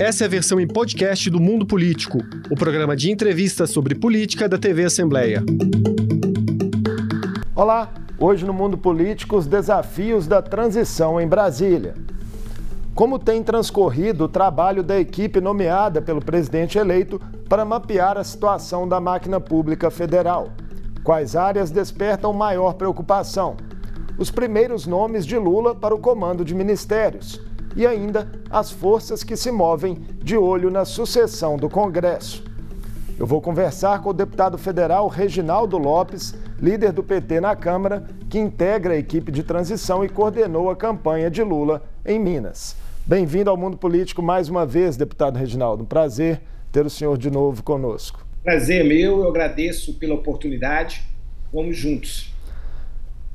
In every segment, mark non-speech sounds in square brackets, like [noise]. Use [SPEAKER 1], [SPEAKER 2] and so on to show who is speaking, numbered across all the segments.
[SPEAKER 1] Essa é a versão em podcast do Mundo Político, o programa de entrevistas sobre política da TV Assembleia.
[SPEAKER 2] Olá, hoje no Mundo Político, os desafios da transição em Brasília. Como tem transcorrido o trabalho da equipe nomeada pelo presidente eleito para mapear a situação da máquina pública federal? Quais áreas despertam maior preocupação? Os primeiros nomes de Lula para o comando de ministérios e ainda as forças que se movem de olho na sucessão do Congresso. Eu vou conversar com o deputado federal Reginaldo Lopes, líder do PT na Câmara, que integra a equipe de transição e coordenou a campanha de Lula em Minas. Bem-vindo ao Mundo Político mais uma vez, deputado Reginaldo. Um prazer ter o senhor de novo conosco.
[SPEAKER 3] Prazer meu, eu agradeço pela oportunidade. Vamos juntos.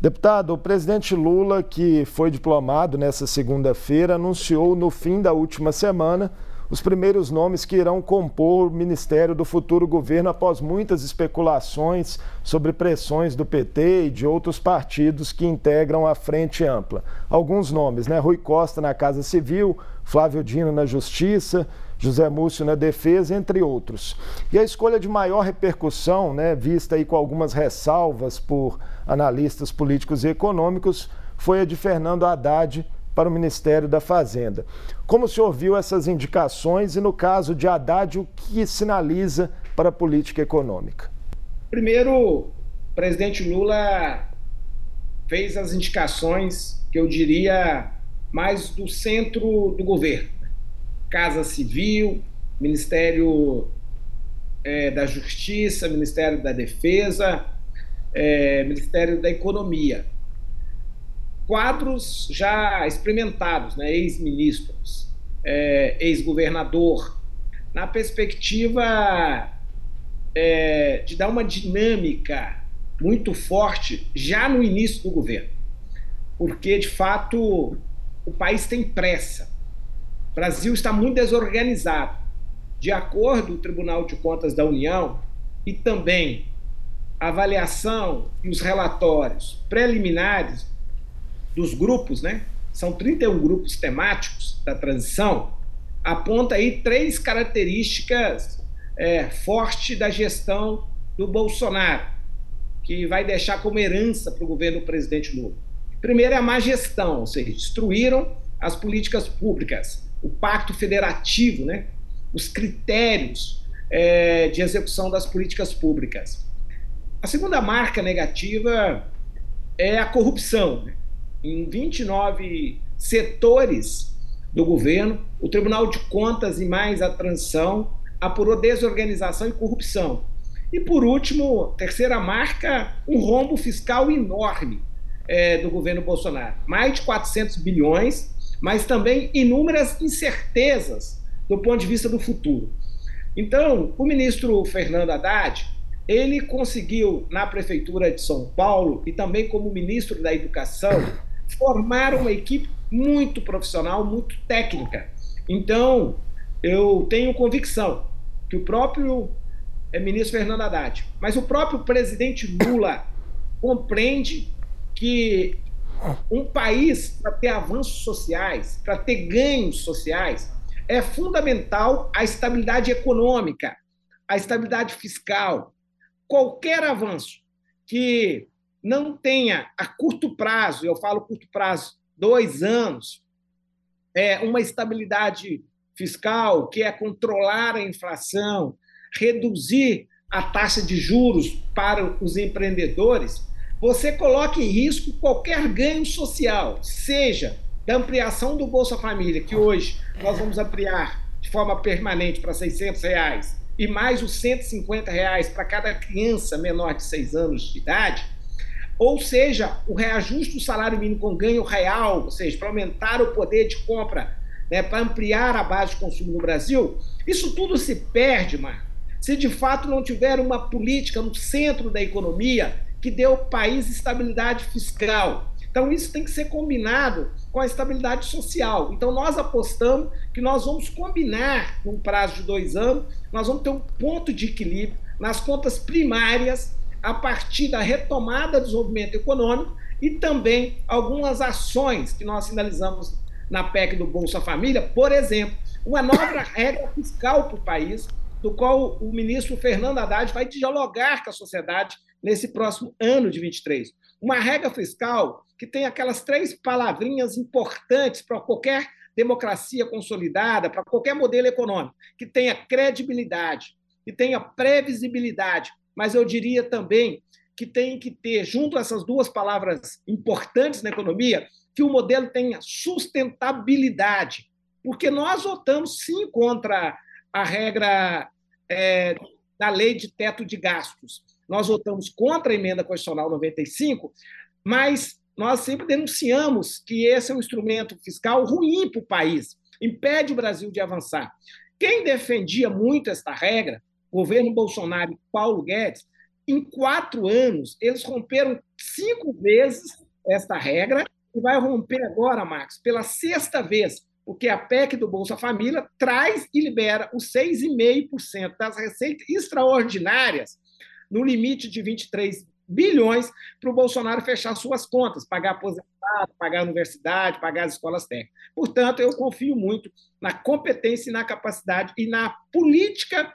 [SPEAKER 2] Deputado, o presidente Lula, que foi diplomado nessa segunda-feira, anunciou no fim da última semana os primeiros nomes que irão compor o ministério do futuro governo após muitas especulações sobre pressões do PT e de outros partidos que integram a Frente Ampla. Alguns nomes, né? Rui Costa na Casa Civil, Flávio Dino na Justiça, José Múcio na defesa, entre outros. E a escolha de maior repercussão, né, vista aí com algumas ressalvas por analistas políticos e econômicos, foi a de Fernando Haddad para o Ministério da Fazenda. Como o senhor viu essas indicações e, no caso de Haddad, o que sinaliza para a política econômica?
[SPEAKER 3] Primeiro, o presidente Lula fez as indicações que eu diria mais do centro do governo Casa Civil, Ministério é, da Justiça, Ministério da Defesa, é, Ministério da Economia. Quadros já experimentados, né? ex-ministros, é, ex-governador, na perspectiva é, de dar uma dinâmica muito forte já no início do governo. Porque, de fato, o país tem pressa o Brasil está muito desorganizado. De acordo com o Tribunal de Contas da União e também avaliação e os relatórios preliminares dos grupos, né? São 31 grupos temáticos da transição, aponta aí três características é, fortes da gestão do Bolsonaro, que vai deixar como herança para o governo do presidente Lula. Primeiro é a má gestão, ou seja, destruíram as políticas públicas, o pacto federativo, né? os critérios é, de execução das políticas públicas. A segunda marca negativa é a corrupção. Né? Em 29 setores do governo, o Tribunal de Contas e mais a transição apurou desorganização e corrupção. E por último, terceira marca, um rombo fiscal enorme é, do governo Bolsonaro. Mais de 400 bilhões mas também inúmeras incertezas do ponto de vista do futuro. Então, o ministro Fernando Haddad, ele conseguiu, na Prefeitura de São Paulo e também como ministro da Educação, formar uma equipe muito profissional, muito técnica. Então, eu tenho convicção que o próprio é, ministro Fernando Haddad, mas o próprio presidente Lula compreende que um país, para ter avanços sociais, para ter ganhos sociais, é fundamental a estabilidade econômica, a estabilidade fiscal. Qualquer avanço que não tenha a curto prazo, eu falo curto prazo, dois anos, é uma estabilidade fiscal, que é controlar a inflação, reduzir a taxa de juros para os empreendedores, você coloca em risco qualquer ganho social, seja da ampliação do Bolsa Família, que hoje nós vamos ampliar de forma permanente para 600 reais, e mais os 150 reais para cada criança menor de 6 anos de idade, ou seja, o reajuste do salário mínimo com ganho real, ou seja, para aumentar o poder de compra, né, para ampliar a base de consumo no Brasil, isso tudo se perde, Marco, se de fato não tiver uma política no centro da economia que dê ao país estabilidade fiscal. Então, isso tem que ser combinado com a estabilidade social. Então, nós apostamos que nós vamos combinar, num prazo de dois anos, nós vamos ter um ponto de equilíbrio nas contas primárias a partir da retomada do desenvolvimento econômico e também algumas ações que nós sinalizamos na PEC do Bolsa Família, por exemplo, uma nova [coughs] regra fiscal para o país, do qual o ministro Fernando Haddad vai dialogar com a sociedade nesse próximo ano de 23. Uma regra fiscal que tem aquelas três palavrinhas importantes para qualquer democracia consolidada, para qualquer modelo econômico, que tenha credibilidade, que tenha previsibilidade, mas eu diria também que tem que ter, junto a essas duas palavras importantes na economia, que o modelo tenha sustentabilidade. Porque nós votamos sim contra a regra é, da lei de teto de gastos. Nós votamos contra a emenda constitucional 95, mas nós sempre denunciamos que esse é um instrumento fiscal ruim para o país, impede o Brasil de avançar. Quem defendia muito esta regra, governo Bolsonaro e Paulo Guedes, em quatro anos, eles romperam cinco vezes esta regra e vai romper agora, Marcos, pela sexta vez, porque a PEC do Bolsa Família traz e libera os 6,5% das receitas extraordinárias no limite de 23 bilhões para o Bolsonaro fechar suas contas, pagar aposentado, pagar a universidade, pagar as escolas técnicas. Portanto, eu confio muito na competência e na capacidade e na política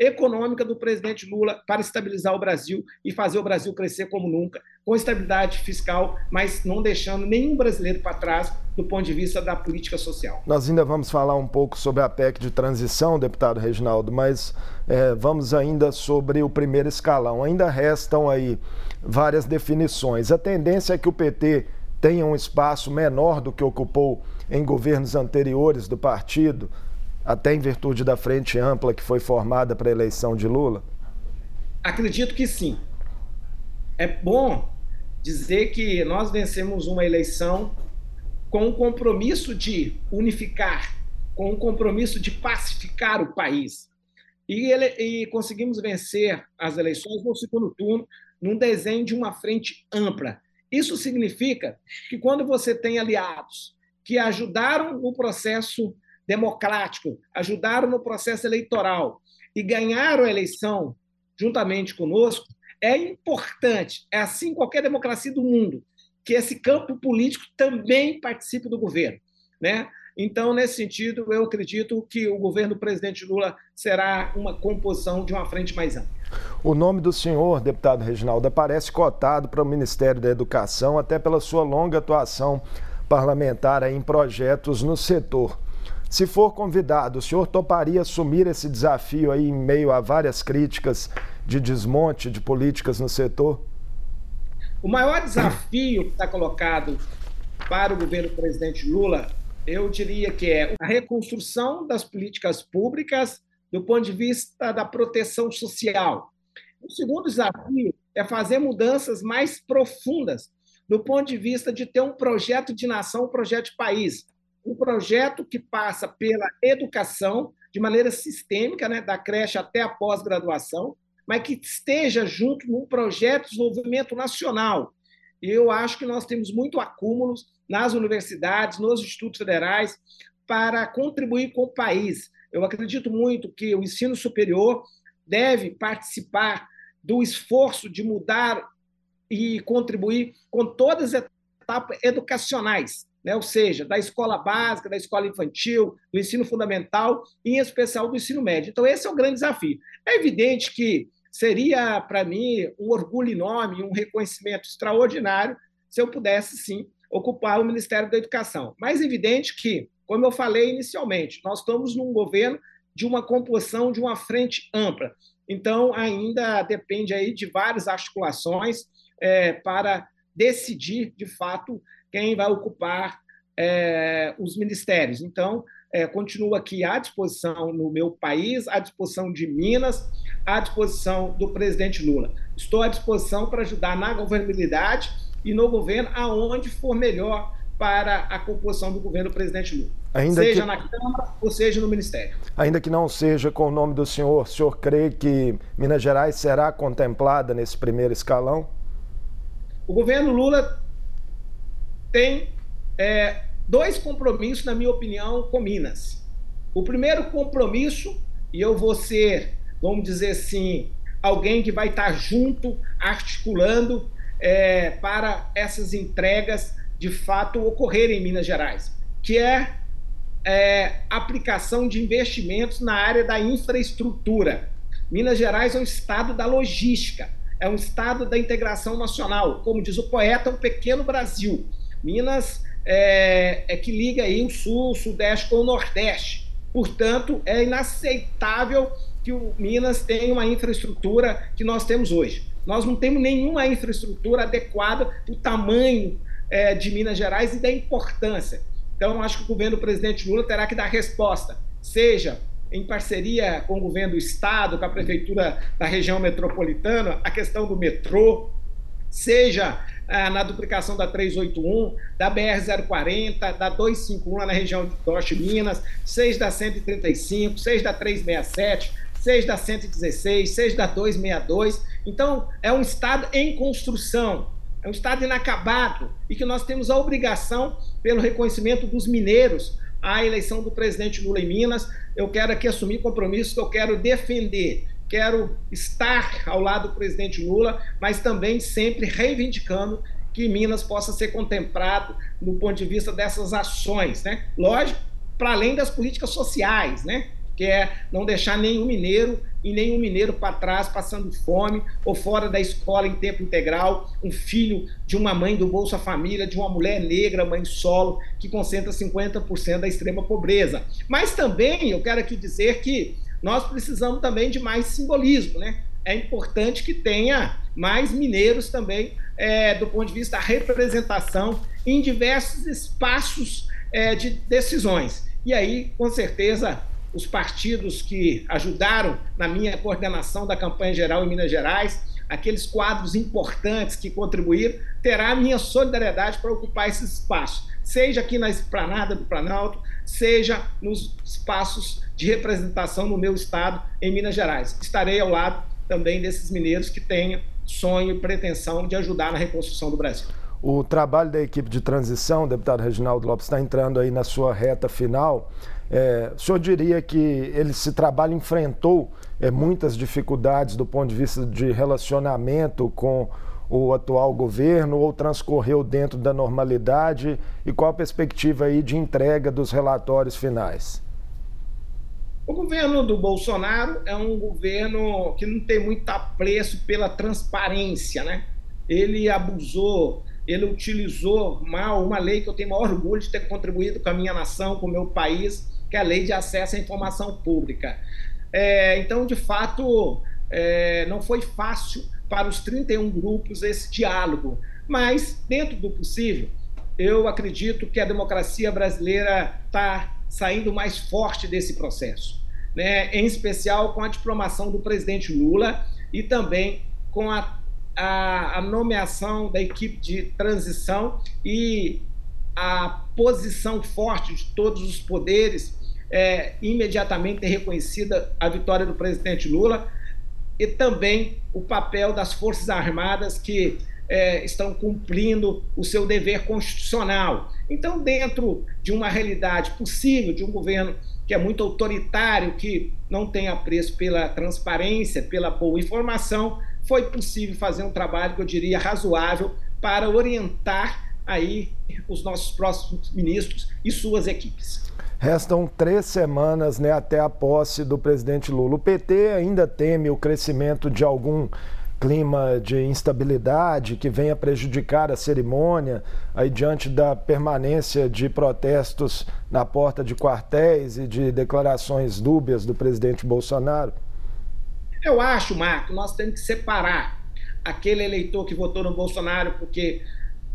[SPEAKER 3] econômica do presidente Lula para estabilizar o Brasil e fazer o Brasil crescer como nunca, com estabilidade fiscal, mas não deixando nenhum brasileiro para trás do ponto de vista da política social.
[SPEAKER 2] Nós ainda vamos falar um pouco sobre a PEC de transição, deputado Reginaldo, mas é, vamos ainda sobre o primeiro escalão. Ainda restam aí várias definições. A tendência é que o PT tenha um espaço menor do que ocupou em governos anteriores do partido até em virtude da frente ampla que foi formada para a eleição de Lula?
[SPEAKER 3] Acredito que sim. É bom dizer que nós vencemos uma eleição com o compromisso de unificar, com o compromisso de pacificar o país. E, ele, e conseguimos vencer as eleições no segundo turno num desenho de uma frente ampla. Isso significa que quando você tem aliados que ajudaram no processo democrático, ajudaram no processo eleitoral e ganharam a eleição juntamente conosco, é importante, é assim qualquer democracia do mundo, que esse campo político também participe do governo, né? Então, nesse sentido, eu acredito que o governo do presidente Lula será uma composição de uma frente mais ampla.
[SPEAKER 2] O nome do senhor, deputado Reginaldo, aparece cotado para o Ministério da Educação, até pela sua longa atuação parlamentar em projetos no setor. Se for convidado, o senhor toparia assumir esse desafio aí em meio a várias críticas de desmonte de políticas no setor?
[SPEAKER 3] O maior desafio que está colocado para o governo do presidente Lula, eu diria que é a reconstrução das políticas públicas do ponto de vista da proteção social. O segundo desafio é fazer mudanças mais profundas do ponto de vista de ter um projeto de nação, um projeto de país um projeto que passa pela educação de maneira sistêmica, né, da creche até a pós-graduação, mas que esteja junto num projeto de desenvolvimento nacional. E eu acho que nós temos muito acúmulos nas universidades, nos institutos federais, para contribuir com o país. Eu acredito muito que o ensino superior deve participar do esforço de mudar e contribuir com todas as etapas educacionais, né? ou seja, da escola básica, da escola infantil, do ensino fundamental, em especial do ensino médio. Então, esse é o grande desafio. É evidente que seria, para mim, um orgulho enorme, um reconhecimento extraordinário se eu pudesse, sim, ocupar o Ministério da Educação. Mas é evidente que, como eu falei inicialmente, nós estamos num governo de uma composição de uma frente ampla. Então, ainda depende aí de várias articulações é, para decidir, de fato, quem vai ocupar é, os ministérios. Então, é, continuo aqui à disposição no meu país, à disposição de Minas, à disposição do presidente Lula. Estou à disposição para ajudar na governabilidade e no governo, aonde for melhor para a composição do governo do presidente Lula. Ainda seja que... na Câmara ou seja no Ministério.
[SPEAKER 2] Ainda que não seja com o nome do senhor, o senhor crê que Minas Gerais será contemplada nesse primeiro escalão?
[SPEAKER 3] O governo Lula tem é, dois compromissos, na minha opinião, com Minas. O primeiro compromisso, e eu vou ser, vamos dizer assim, alguém que vai estar junto, articulando é, para essas entregas de fato ocorrerem em Minas Gerais, que é é, aplicação de investimentos na área da infraestrutura. Minas Gerais é um estado da logística, é um estado da integração nacional. Como diz o poeta, um pequeno Brasil. Minas é, é que liga aí o sul, o sudeste com o nordeste. Portanto, é inaceitável que o Minas tenha uma infraestrutura que nós temos hoje. Nós não temos nenhuma infraestrutura adequada para o tamanho é, de Minas Gerais e da importância. Então, acho que o governo do presidente Lula terá que dar resposta, seja em parceria com o governo do estado, com a prefeitura da região metropolitana, a questão do metrô, seja na duplicação da 381, da BR-040, da 251 lá na região de Norte Minas, seja da 135, seja da 367, seja da 116, seja da 262. Então, é um estado em construção é um Estado inacabado e que nós temos a obrigação, pelo reconhecimento dos mineiros, à eleição do presidente Lula em Minas. Eu quero aqui assumir compromisso que eu quero defender, quero estar ao lado do presidente Lula, mas também sempre reivindicando que Minas possa ser contemplado no ponto de vista dessas ações, né? Lógico, para além das políticas sociais, né? Que é não deixar nenhum mineiro e nenhum mineiro para trás passando fome ou fora da escola em tempo integral, um filho de uma mãe do Bolsa Família, de uma mulher negra, mãe solo, que concentra 50% da extrema pobreza. Mas também eu quero aqui dizer que nós precisamos também de mais simbolismo, né? É importante que tenha mais mineiros também é, do ponto de vista da representação em diversos espaços é, de decisões. E aí, com certeza, os partidos que ajudaram na minha coordenação da campanha geral em Minas Gerais, aqueles quadros importantes que contribuíram, terá a minha solidariedade para ocupar esses espaços, seja aqui na esplanada do Planalto, seja nos espaços de representação no meu estado, em Minas Gerais. Estarei ao lado também desses mineiros que têm sonho e pretensão de ajudar na reconstrução do Brasil.
[SPEAKER 2] O trabalho da equipe de transição, deputado Reginaldo Lopes, está entrando aí na sua reta final. É, o senhor diria que esse trabalho enfrentou é, muitas dificuldades do ponto de vista de relacionamento com o atual governo ou transcorreu dentro da normalidade? E qual a perspectiva aí de entrega dos relatórios finais?
[SPEAKER 3] O governo do Bolsonaro é um governo que não tem muito apreço pela transparência, né? Ele abusou ele utilizou mal uma lei que eu tenho maior orgulho de ter contribuído com a minha nação, com o meu país, que é a Lei de Acesso à Informação Pública. É, então, de fato, é, não foi fácil para os 31 grupos esse diálogo, mas, dentro do possível, eu acredito que a democracia brasileira está saindo mais forte desse processo, né? em especial com a diplomação do presidente Lula e também com a, a, a nomeação da equipe de transição e a posição forte de todos os poderes é, imediatamente reconhecida a vitória do presidente Lula e também o papel das Forças Armadas que é, estão cumprindo o seu dever constitucional. Então, dentro de uma realidade possível de um governo que é muito autoritário, que não tem apreço pela transparência, pela boa informação, foi possível fazer um trabalho que eu diria razoável para orientar aí os nossos próximos ministros e suas equipes.
[SPEAKER 2] Restam três semanas né, até a posse do presidente Lula. O PT ainda teme o crescimento de algum clima de instabilidade que venha prejudicar a cerimônia, aí diante da permanência de protestos na porta de quartéis e de declarações dúbias do presidente Bolsonaro?
[SPEAKER 3] Eu acho, Marco, nós temos que separar aquele eleitor que votou no Bolsonaro porque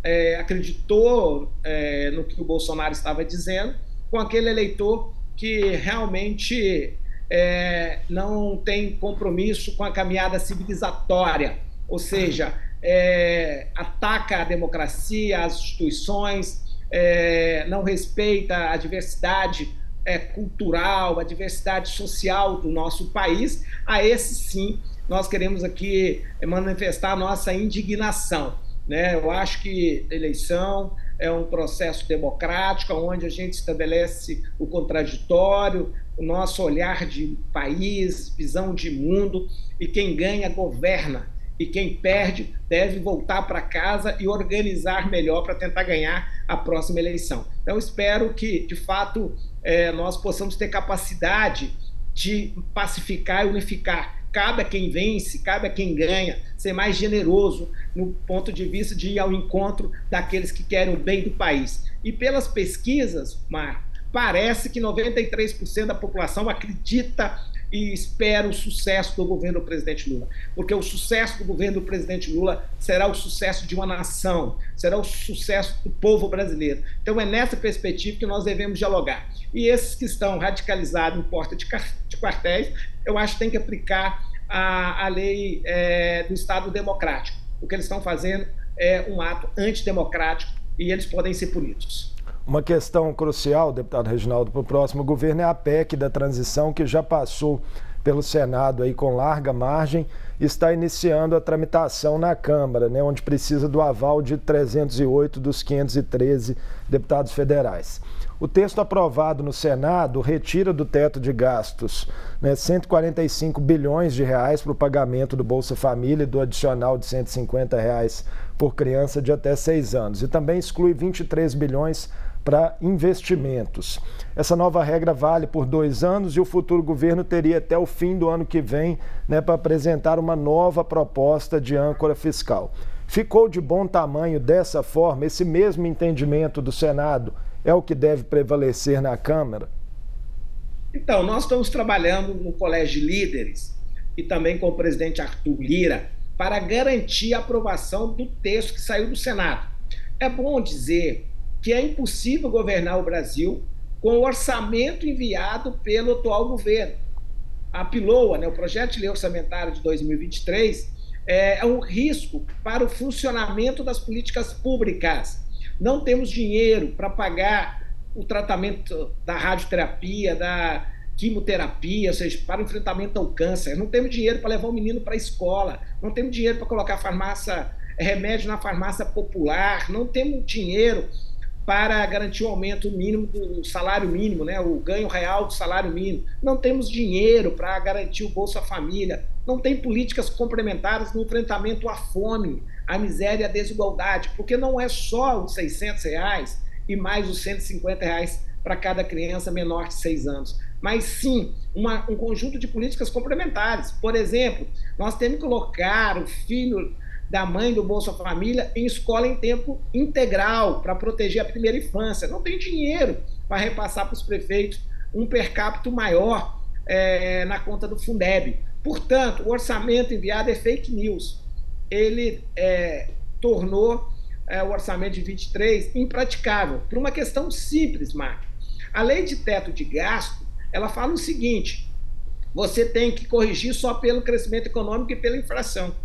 [SPEAKER 3] é, acreditou é, no que o Bolsonaro estava dizendo com aquele eleitor que realmente é, não tem compromisso com a caminhada civilizatória, ou seja, é, ataca a democracia, as instituições, é, não respeita a diversidade é, cultural, a diversidade social do nosso país, a esse sim nós queremos aqui manifestar nossa indignação. Né? Eu acho que eleição é um processo democrático, onde a gente estabelece o contraditório, o nosso olhar de país, visão de mundo, e quem ganha governa. e quem perde deve voltar para casa e organizar melhor para tentar ganhar a próxima eleição. Então, espero que, de fato, é, nós possamos ter capacidade de pacificar e unificar. Cabe a quem vence, cabe a quem ganha, ser mais generoso no ponto de vista de ir ao encontro daqueles que querem o bem do país. E pelas pesquisas, Mar, parece que 93% da população acredita e espera o sucesso do governo do presidente Lula, porque o sucesso do governo do presidente Lula será o sucesso de uma nação, será o sucesso do povo brasileiro. Então é nessa perspectiva que nós devemos dialogar. E esses que estão radicalizados em porta de quartéis, eu acho que tem que aplicar a, a lei é, do Estado democrático. O que eles estão fazendo é um ato antidemocrático e eles podem ser punidos.
[SPEAKER 2] Uma questão crucial, deputado Reginaldo, para o próximo governo é a PEC da transição, que já passou pelo Senado aí com larga margem, está iniciando a tramitação na Câmara, né, onde precisa do aval de 308 dos 513 deputados federais. O texto aprovado no Senado retira do teto de gastos né, 145 bilhões de reais para o pagamento do Bolsa Família e do adicional de 150 reais por criança de até seis anos. E também exclui 23 bilhões para investimentos. Essa nova regra vale por dois anos e o futuro governo teria até o fim do ano que vem né, para apresentar uma nova proposta de âncora fiscal. Ficou de bom tamanho dessa forma? Esse mesmo entendimento do Senado é o que deve prevalecer na Câmara?
[SPEAKER 3] Então, nós estamos trabalhando no Colégio de Líderes e também com o presidente Arthur Lira para garantir a aprovação do texto que saiu do Senado. É bom dizer que é impossível governar o Brasil com o orçamento enviado pelo atual governo. A PILOA, né, o Projeto de Lei Orçamentária de 2023, é, é um risco para o funcionamento das políticas públicas. Não temos dinheiro para pagar o tratamento da radioterapia, da quimioterapia, ou seja, para o enfrentamento ao câncer. Não temos dinheiro para levar o menino para a escola. Não temos dinheiro para colocar farmácia, remédio na farmácia popular. Não temos dinheiro para garantir o aumento mínimo do salário mínimo, né, o ganho real do salário mínimo. Não temos dinheiro para garantir o Bolsa Família. Não tem políticas complementares no enfrentamento à fome, à miséria à desigualdade, porque não é só os 600 reais e mais os 150 reais para cada criança menor de 6 anos, mas sim uma, um conjunto de políticas complementares. Por exemplo, nós temos que colocar o filho da mãe do Bolsa Família em escola em tempo integral para proteger a primeira infância. Não tem dinheiro para repassar para os prefeitos um per capita maior é, na conta do Fundeb. Portanto, o orçamento enviado é fake news. Ele é, tornou é, o orçamento de 23 impraticável por uma questão simples, Marco. A lei de teto de gasto ela fala o seguinte: você tem que corrigir só pelo crescimento econômico e pela inflação.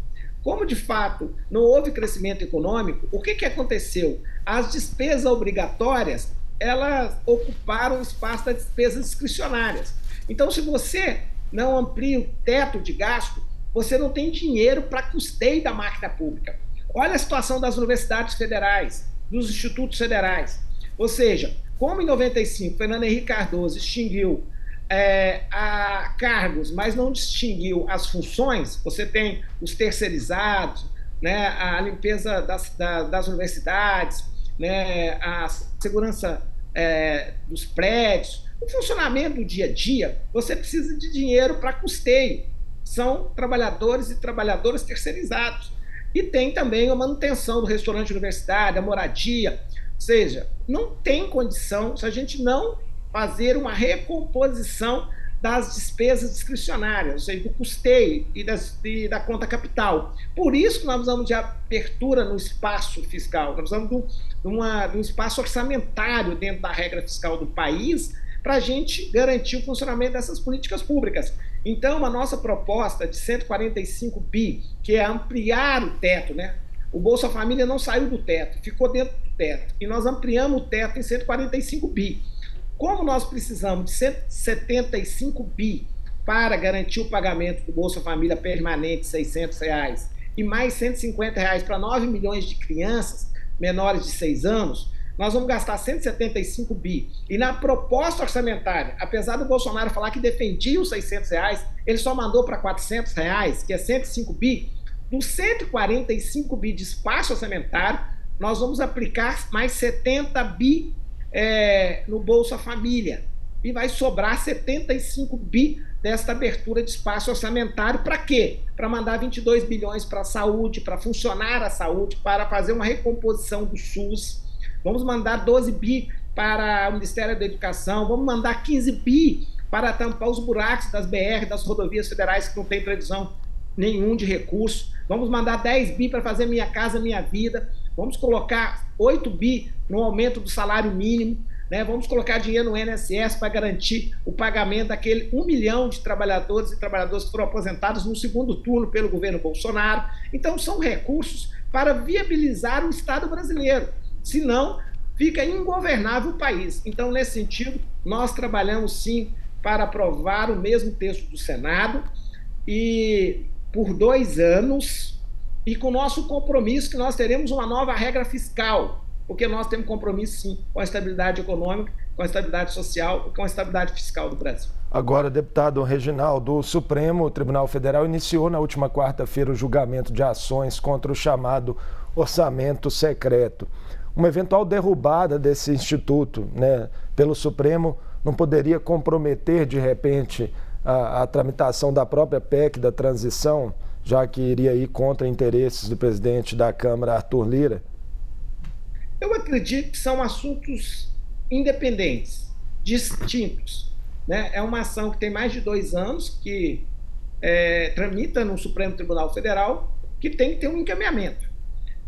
[SPEAKER 3] Como de fato não houve crescimento econômico, o que, que aconteceu? As despesas obrigatórias elas ocuparam o espaço das despesas discricionárias. Então, se você não amplia o teto de gasto, você não tem dinheiro para custeio da máquina pública. Olha a situação das universidades federais, dos institutos federais. Ou seja, como em 95 Fernando Henrique Cardoso extinguiu é, a cargos, mas não distinguiu as funções, você tem os terceirizados, né, a limpeza das, da, das universidades, né, a segurança é, dos prédios, o funcionamento do dia a dia, você precisa de dinheiro para custeio. São trabalhadores e trabalhadoras terceirizados. E tem também a manutenção do restaurante universitário, a moradia. Ou seja, não tem condição, se a gente não fazer uma recomposição das despesas discricionárias, ou seja, do custeio e, das, e, da conta capital. Por isso que nós precisamos de abertura no espaço fiscal, nós precisamos de, uma, de um espaço orçamentário dentro da regra fiscal do país para a gente garantir o funcionamento dessas políticas públicas. Então, a nossa proposta de 145 bi, que é ampliar o teto, né? O Bolsa Família não saiu do teto, ficou dentro do teto. E nós ampliamos o teto em 145 bi. Como nós precisamos de 175 bi para garantir o pagamento do Bolsa Família permanente, 600 reais, e mais 150 reais para 9 milhões de crianças menores de 6 anos, nós vamos gastar 175 bi. E na proposta orçamentária, apesar do Bolsonaro falar que defendia os 600 reais, ele só mandou para 400 reais, que é 105 bi. dos 145 bi de espaço orçamentário, nós vamos aplicar mais 70 bi é, no Bolsa Família. E vai sobrar 75 bi desta abertura de espaço orçamentário para quê? Para mandar 22 bilhões para a saúde, para funcionar a saúde, para fazer uma recomposição do SUS. Vamos mandar 12 bi para o Ministério da Educação, vamos mandar 15 bi para tampar os buracos das BR, das rodovias federais que não tem previsão nenhum de recurso. Vamos mandar 10 bi para fazer Minha Casa Minha Vida. Vamos colocar 8 bi no aumento do salário mínimo. Né? Vamos colocar dinheiro no INSS para garantir o pagamento daquele um milhão de trabalhadores e trabalhadoras que foram aposentados no segundo turno pelo governo Bolsonaro. Então, são recursos para viabilizar o Estado brasileiro. Senão, fica ingovernável o país. Então, nesse sentido, nós trabalhamos sim para aprovar o mesmo texto do Senado e por dois anos e com o nosso compromisso que nós teremos uma nova regra fiscal porque nós temos compromisso sim com a estabilidade econômica, com a estabilidade social e com a estabilidade fiscal do Brasil.
[SPEAKER 2] Agora, deputado Reginaldo, o Supremo Tribunal Federal iniciou na última quarta-feira o julgamento de ações contra o chamado orçamento secreto. Uma eventual derrubada desse instituto né, pelo Supremo não poderia comprometer, de repente, a, a tramitação da própria PEC da transição, já que iria ir contra interesses do presidente da Câmara, Arthur Lira?
[SPEAKER 3] Eu acredito que são assuntos independentes, distintos. Né? É uma ação que tem mais de dois anos, que é, tramita no Supremo Tribunal Federal, que tem que ter um encaminhamento.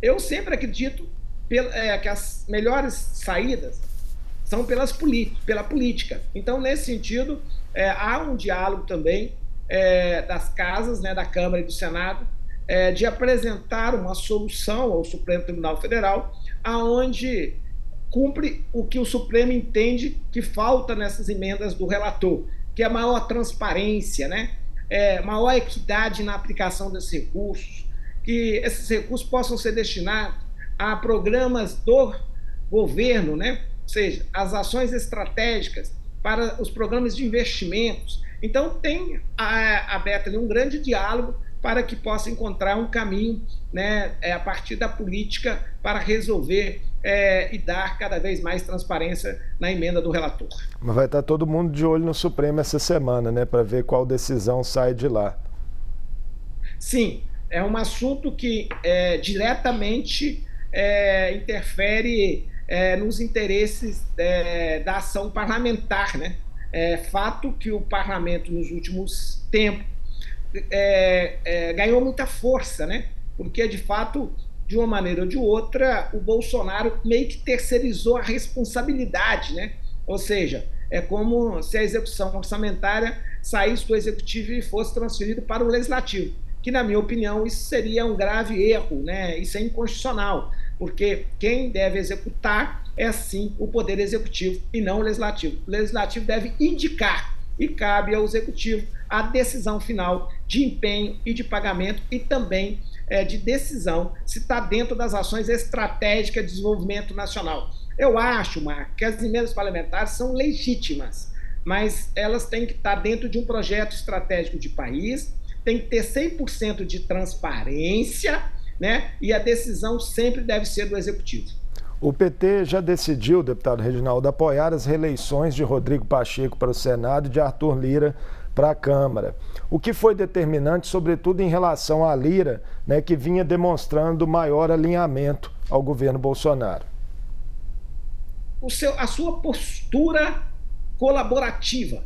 [SPEAKER 3] Eu sempre acredito é, que as melhores saídas são pelas pela política. Então, nesse sentido, é, há um diálogo também é, das casas, né, da Câmara e do Senado, é, de apresentar uma solução ao Supremo Tribunal Federal aonde cumpre o que o Supremo entende que falta nessas emendas do relator, que é maior transparência, né? É, maior equidade na aplicação desses recursos, que esses recursos possam ser destinados a programas do governo, né? ou seja, as ações estratégicas para os programas de investimentos. Então, tem aberto ali um grande diálogo para que possa encontrar um caminho né, é, a partir da política para resolver é, e dar cada vez mais transparência na emenda do relator.
[SPEAKER 2] Mas vai estar todo mundo de olho no Supremo essa semana, né, para ver qual decisão sai de lá.
[SPEAKER 3] Sim, é um assunto que é, diretamente é, interfere é, nos interesses é, da ação parlamentar, né? É fato que o parlamento nos últimos tempos é, é, ganhou muita força, né? Porque, de fato, de uma maneira ou de outra, o Bolsonaro meio que terceirizou a responsabilidade, né? Ou seja, é como se a execução orçamentária saísse do executivo e fosse transferido para o legislativo, que na minha opinião isso seria um grave erro, né? Isso é inconstitucional, porque quem deve executar é sim o poder executivo e não o legislativo. O legislativo deve indicar e cabe ao executivo a decisão final de empenho e de pagamento e também é, de decisão se está dentro das ações estratégicas de desenvolvimento nacional. Eu acho, Marco, que as emendas parlamentares são legítimas, mas elas têm que estar dentro de um projeto estratégico de país, tem que ter 100% de transparência, né? E a decisão sempre deve ser do executivo.
[SPEAKER 2] O PT já decidiu, deputado Reginaldo, apoiar as reeleições de Rodrigo Pacheco para o Senado e de Arthur Lira para a Câmara. O que foi determinante, sobretudo em relação à Lira, né, que vinha demonstrando maior alinhamento ao governo Bolsonaro.
[SPEAKER 3] Seu, a sua postura colaborativa.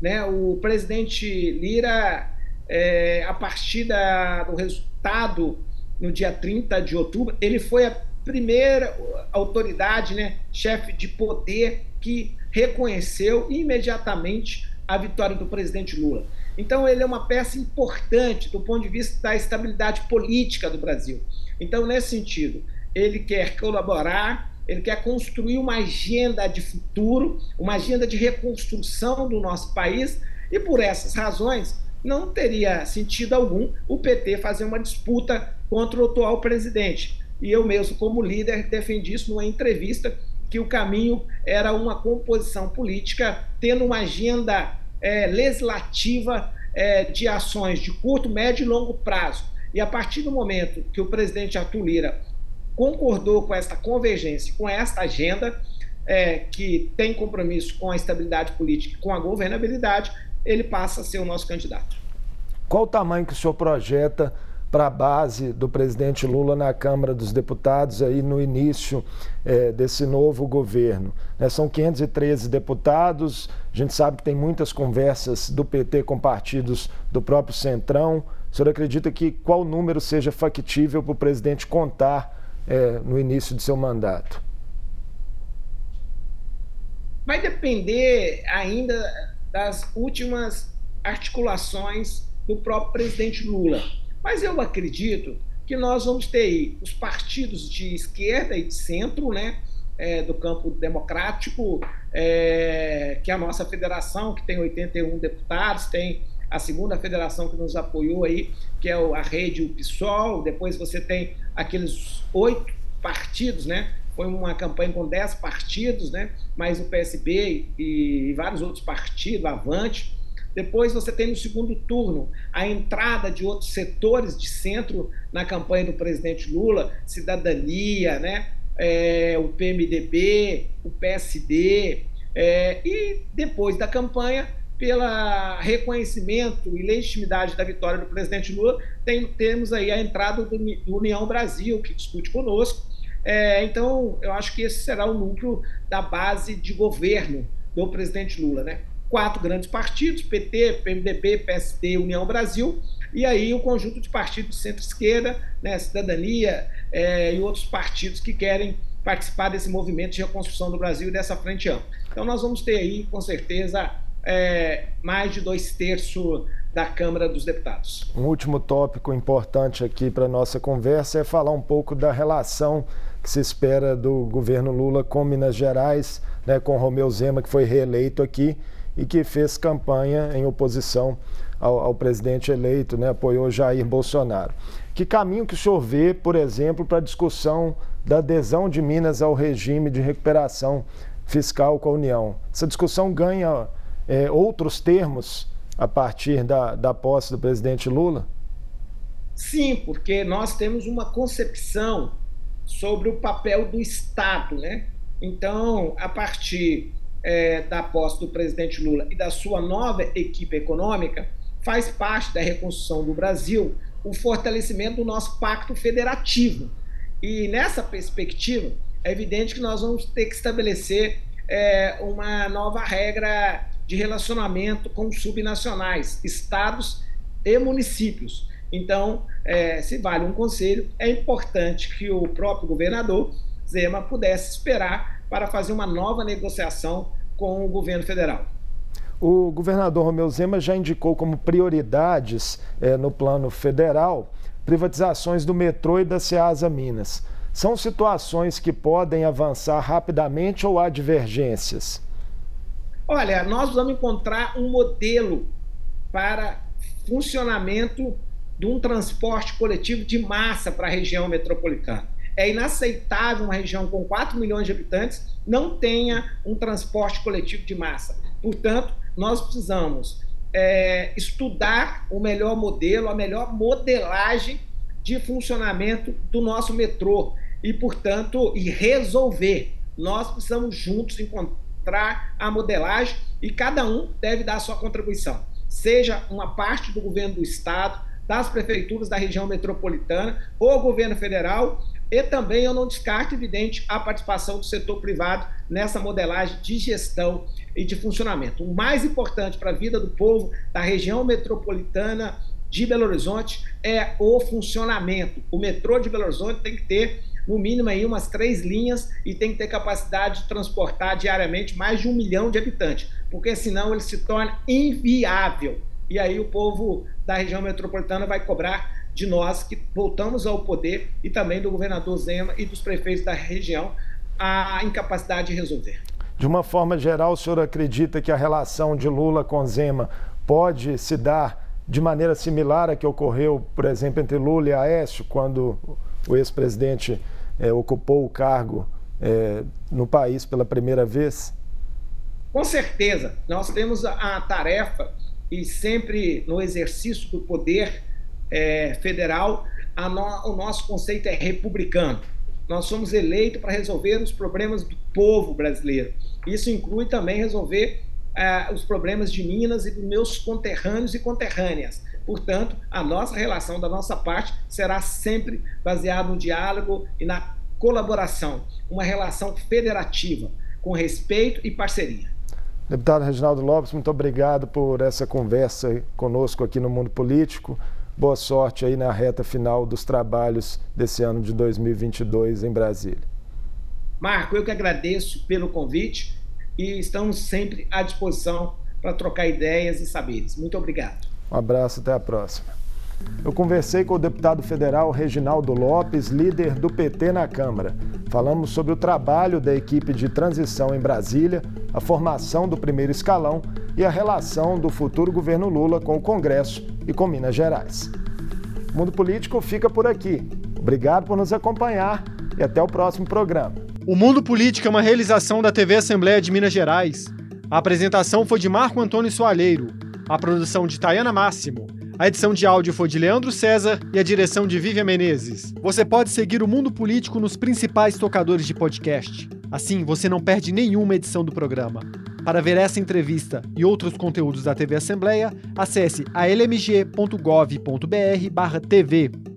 [SPEAKER 3] Né? O presidente Lira, é, a partir da, do resultado no dia 30 de outubro, ele foi a primeira autoridade, né, chefe de poder que reconheceu imediatamente a vitória do presidente Lula. Então, ele é uma peça importante do ponto de vista da estabilidade política do Brasil. Então, nesse sentido, ele quer colaborar, ele quer construir uma agenda de futuro, uma agenda de reconstrução do nosso país, e por essas razões, não teria sentido algum o PT fazer uma disputa contra o atual presidente. E eu mesmo, como líder, defendi isso numa entrevista que o caminho era uma composição política tendo uma agenda é, legislativa é, de ações de curto, médio e longo prazo. E a partir do momento que o presidente Arthur Lira concordou com esta convergência, com esta agenda, é, que tem compromisso com a estabilidade política, com a governabilidade, ele passa a ser o nosso candidato.
[SPEAKER 2] Qual o tamanho que o senhor projeta para a base do presidente Lula na Câmara dos Deputados aí no início é, desse novo governo. Né, são 513 deputados, a gente sabe que tem muitas conversas do PT com partidos do próprio Centrão. O senhor acredita que qual número seja factível para o presidente contar é, no início de seu mandato?
[SPEAKER 3] Vai depender ainda das últimas articulações do próprio presidente Lula. Mas eu acredito que nós vamos ter aí os partidos de esquerda e de centro, né, é, do campo democrático, é, que é a nossa federação, que tem 81 deputados, tem a segunda federação que nos apoiou aí, que é a rede o PSOL, depois você tem aqueles oito partidos, né? Foi uma campanha com dez partidos, né? Mais o PSB e, e vários outros partidos, Avante. Depois você tem no segundo turno a entrada de outros setores de centro na campanha do presidente Lula, Cidadania, né? É, o PMDB, o PSD, é, e depois da campanha, pelo reconhecimento e legitimidade da vitória do presidente Lula, tem, temos aí a entrada do, do União Brasil, que discute conosco. É, então, eu acho que esse será o núcleo da base de governo do presidente Lula, né? Quatro grandes partidos, PT, PMDB, PSD, União Brasil, e aí o conjunto de partidos de centro-esquerda, né, Cidadania é, e outros partidos que querem participar desse movimento de reconstrução do Brasil e dessa frente ampla. Então nós vamos ter aí, com certeza, é, mais de dois terços da Câmara dos Deputados.
[SPEAKER 2] Um último tópico importante aqui para a nossa conversa é falar um pouco da relação que se espera do governo Lula com Minas Gerais, né, com Romeu Zema, que foi reeleito aqui e que fez campanha em oposição ao, ao, presidente eleito, né, apoiou Jair Bolsonaro. Que caminho que o senhor vê, por exemplo, para a discussão da adesão de Minas ao regime de recuperação fiscal com a União? Essa discussão ganha é, outros termos a partir da, da posse do presidente Lula?
[SPEAKER 3] Sim, porque nós temos uma concepção sobre o papel do Estado, né? Então, a partir é, da posse do presidente Lula e da sua nova equipe econômica, faz parte da reconstrução do Brasil o fortalecimento do nosso pacto federativo. E nessa perspectiva, é evidente que nós vamos ter que estabelecer é, uma nova regra de relacionamento com subnacionais, estados e municípios. Então, é, se vale um conselho, é importante que o próprio governador Zema pudesse esperar para fazer uma nova negociação com o governo federal.
[SPEAKER 2] O governador Romeu Zema já indicou como prioridades eh, no plano federal privatizações do metrô e da Ceasa Minas. São situações que podem avançar rapidamente ou há divergências?
[SPEAKER 3] Olha, nós vamos encontrar um modelo para funcionamento de um transporte coletivo de massa para a região metropolitana. É inaceitável uma região com 4 milhões de habitantes não tenha um transporte coletivo de massa. Portanto, nós precisamos é, estudar o melhor modelo, a melhor modelagem de funcionamento do nosso metrô e, portanto, e resolver. Nós precisamos juntos encontrar a modelagem e cada um deve dar sua contribuição, seja uma parte do governo do estado, das prefeituras da região metropolitana ou governo federal e também eu não descarto, evidente, a participação do setor privado nessa modelagem de gestão e de funcionamento. O mais importante para a vida do povo da região metropolitana de Belo Horizonte é o funcionamento. O metrô de Belo Horizonte tem que ter, no mínimo, aí umas três linhas e tem que ter capacidade de transportar diariamente mais de um milhão de habitantes, porque senão ele se torna inviável. E aí o povo da região metropolitana vai cobrar de nós que voltamos ao poder e também do governador Zema e dos prefeitos da região a incapacidade de resolver.
[SPEAKER 2] De uma forma geral, o senhor acredita que a relação de Lula com Zema pode se dar de maneira similar à que ocorreu, por exemplo, entre Lula e Aécio, quando o ex-presidente é, ocupou o cargo é, no país pela primeira vez?
[SPEAKER 3] Com certeza. Nós temos a, a tarefa, e sempre no exercício do poder, é, federal, no, o nosso conceito é republicano. Nós somos eleitos para resolver os problemas do povo brasileiro. Isso inclui também resolver uh, os problemas de Minas e dos meus conterrâneos e conterrâneas. Portanto, a nossa relação da nossa parte será sempre baseada no diálogo e na colaboração, uma relação federativa, com respeito e parceria.
[SPEAKER 2] Deputado Reginaldo Lopes, muito obrigado por essa conversa conosco aqui no Mundo Político. Boa sorte aí na reta final dos trabalhos desse ano de 2022 em Brasília.
[SPEAKER 3] Marco, eu que agradeço pelo convite e estamos sempre à disposição para trocar ideias e saberes. Muito obrigado.
[SPEAKER 2] Um abraço, até a próxima. Eu conversei com o deputado federal Reginaldo Lopes, líder do PT na Câmara. Falamos sobre o trabalho da equipe de transição em Brasília, a formação do primeiro escalão e a relação do futuro governo Lula com o Congresso e com Minas Gerais. O Mundo Político fica por aqui. Obrigado por nos acompanhar e até o próximo programa.
[SPEAKER 1] O Mundo Político é uma realização da TV Assembleia de Minas Gerais. A apresentação foi de Marco Antônio Soalheiro, a produção de Tayana Máximo a edição de áudio foi de Leandro César e a direção de Vivian Menezes. Você pode seguir o Mundo Político nos principais tocadores de podcast. Assim, você não perde nenhuma edição do programa. Para ver essa entrevista e outros conteúdos da TV Assembleia, acesse almg.gov.br/tv.